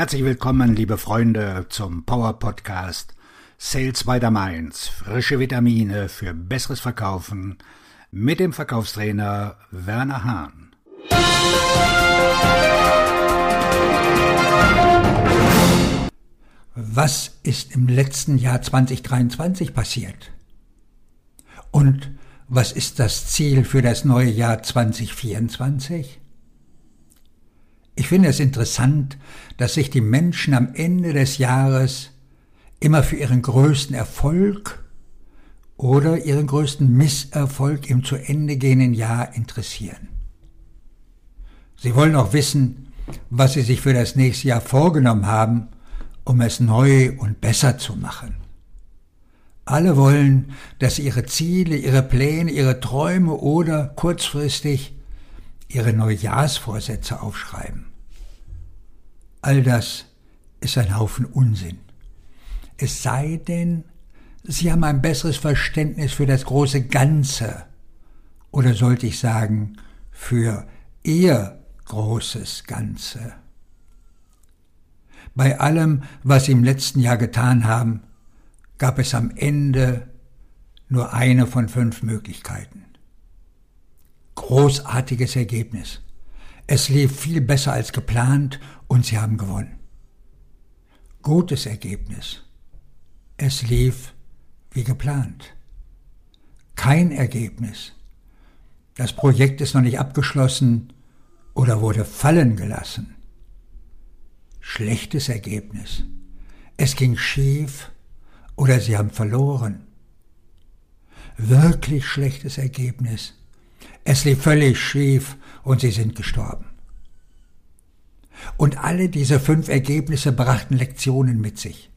Herzlich willkommen, liebe Freunde, zum Power Podcast Sales by the Mainz. Frische Vitamine für besseres Verkaufen mit dem Verkaufstrainer Werner Hahn. Was ist im letzten Jahr 2023 passiert? Und was ist das Ziel für das neue Jahr 2024? Ich finde es interessant, dass sich die Menschen am Ende des Jahres immer für ihren größten Erfolg oder ihren größten Misserfolg im zu Ende gehenden Jahr interessieren. Sie wollen auch wissen, was sie sich für das nächste Jahr vorgenommen haben, um es neu und besser zu machen. Alle wollen, dass sie ihre Ziele, ihre Pläne, ihre Träume oder kurzfristig ihre Neujahrsvorsätze aufschreiben. All das ist ein Haufen Unsinn. Es sei denn, Sie haben ein besseres Verständnis für das große Ganze, oder sollte ich sagen, für Ihr großes Ganze. Bei allem, was Sie im letzten Jahr getan haben, gab es am Ende nur eine von fünf Möglichkeiten. Großartiges Ergebnis. Es lief viel besser als geplant und sie haben gewonnen. Gutes Ergebnis. Es lief wie geplant. Kein Ergebnis. Das Projekt ist noch nicht abgeschlossen oder wurde fallen gelassen. Schlechtes Ergebnis. Es ging schief oder sie haben verloren. Wirklich schlechtes Ergebnis. Es lief völlig schief und sie sind gestorben. Und alle diese fünf Ergebnisse brachten Lektionen mit sich.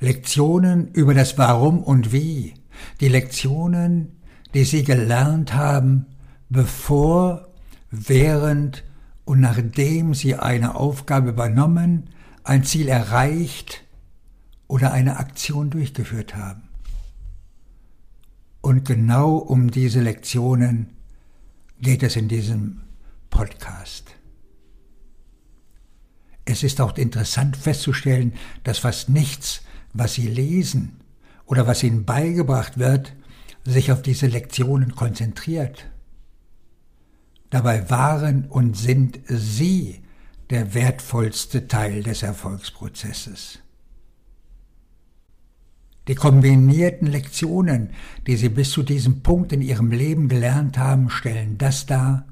Lektionen über das Warum und Wie, die Lektionen, die sie gelernt haben, bevor, während und nachdem sie eine Aufgabe übernommen, ein Ziel erreicht oder eine Aktion durchgeführt haben. Und genau um diese Lektionen geht es in diesem Podcast. Es ist auch interessant festzustellen, dass fast nichts, was Sie lesen oder was Ihnen beigebracht wird, sich auf diese Lektionen konzentriert. Dabei waren und sind Sie der wertvollste Teil des Erfolgsprozesses. Die kombinierten Lektionen, die Sie bis zu diesem Punkt in Ihrem Leben gelernt haben, stellen das dar,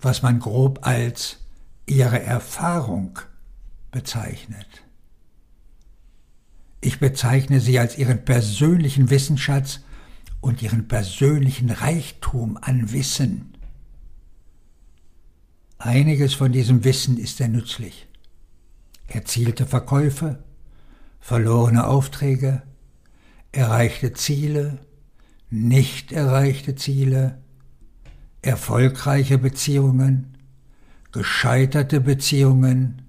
was man grob als Ihre Erfahrung bezeichnet. Ich bezeichne sie als Ihren persönlichen Wissensschatz und Ihren persönlichen Reichtum an Wissen. Einiges von diesem Wissen ist sehr nützlich. Erzielte Verkäufe, verlorene Aufträge, erreichte Ziele, nicht erreichte Ziele, erfolgreiche Beziehungen, gescheiterte Beziehungen,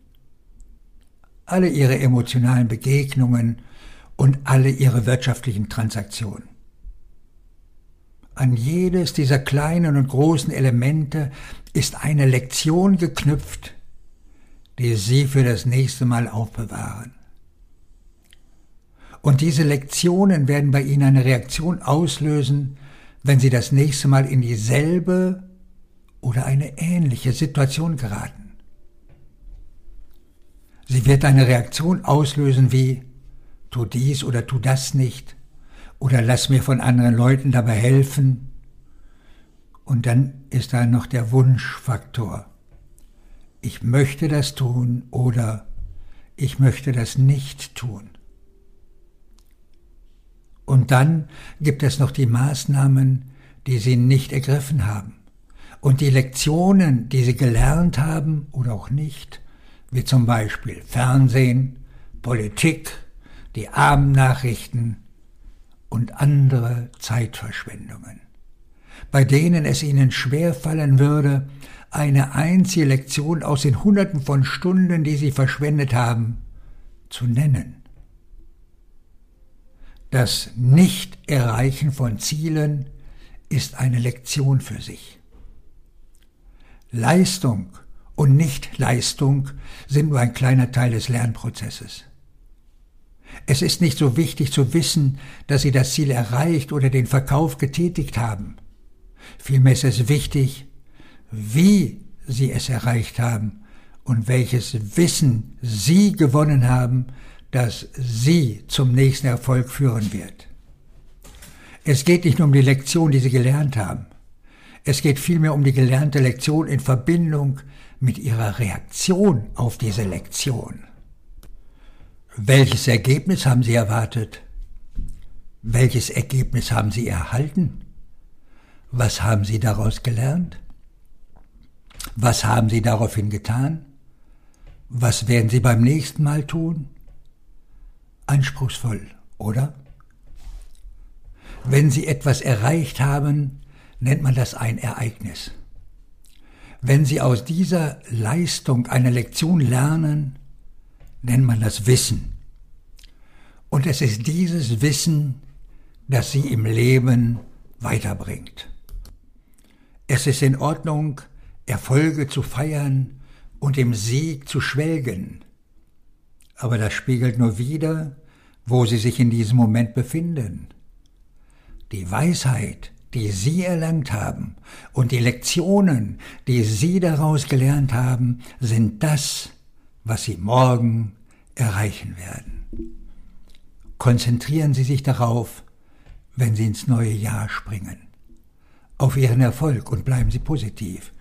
alle ihre emotionalen Begegnungen und alle ihre wirtschaftlichen Transaktionen. An jedes dieser kleinen und großen Elemente ist eine Lektion geknüpft, die Sie für das nächste Mal aufbewahren. Und diese Lektionen werden bei Ihnen eine Reaktion auslösen, wenn Sie das nächste Mal in dieselbe oder eine ähnliche Situation geraten. Sie wird eine Reaktion auslösen wie tu dies oder tu das nicht oder lass mir von anderen Leuten dabei helfen. Und dann ist da noch der Wunschfaktor. Ich möchte das tun oder ich möchte das nicht tun. Und dann gibt es noch die Maßnahmen, die sie nicht ergriffen haben. Und die Lektionen, die sie gelernt haben oder auch nicht, wie zum Beispiel Fernsehen, Politik, die Abendnachrichten und andere Zeitverschwendungen, bei denen es ihnen schwer fallen würde, eine einzige Lektion aus den Hunderten von Stunden, die sie verschwendet haben, zu nennen. Das Nicht-Erreichen von Zielen ist eine Lektion für sich. Leistung und Nicht-Leistung sind nur ein kleiner Teil des Lernprozesses. Es ist nicht so wichtig zu wissen, dass Sie das Ziel erreicht oder den Verkauf getätigt haben. Vielmehr ist es wichtig, wie Sie es erreicht haben und welches Wissen Sie gewonnen haben, das Sie zum nächsten Erfolg führen wird. Es geht nicht nur um die Lektion, die Sie gelernt haben. Es geht vielmehr um die gelernte Lektion in Verbindung mit Ihrer Reaktion auf diese Lektion. Welches Ergebnis haben Sie erwartet? Welches Ergebnis haben Sie erhalten? Was haben Sie daraus gelernt? Was haben Sie daraufhin getan? Was werden Sie beim nächsten Mal tun? Anspruchsvoll, oder? Wenn Sie etwas erreicht haben, nennt man das ein Ereignis. Wenn Sie aus dieser Leistung eine Lektion lernen, nennt man das Wissen. Und es ist dieses Wissen, das Sie im Leben weiterbringt. Es ist in Ordnung, Erfolge zu feiern und im Sieg zu schwelgen. Aber das spiegelt nur wider, wo Sie sich in diesem Moment befinden. Die Weisheit, die Sie erlangt haben und die Lektionen, die Sie daraus gelernt haben, sind das, was Sie morgen erreichen werden. Konzentrieren Sie sich darauf, wenn Sie ins neue Jahr springen. Auf Ihren Erfolg und bleiben Sie positiv.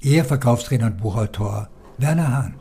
Ihr Verkaufstrainer und Buchautor Werner Hahn.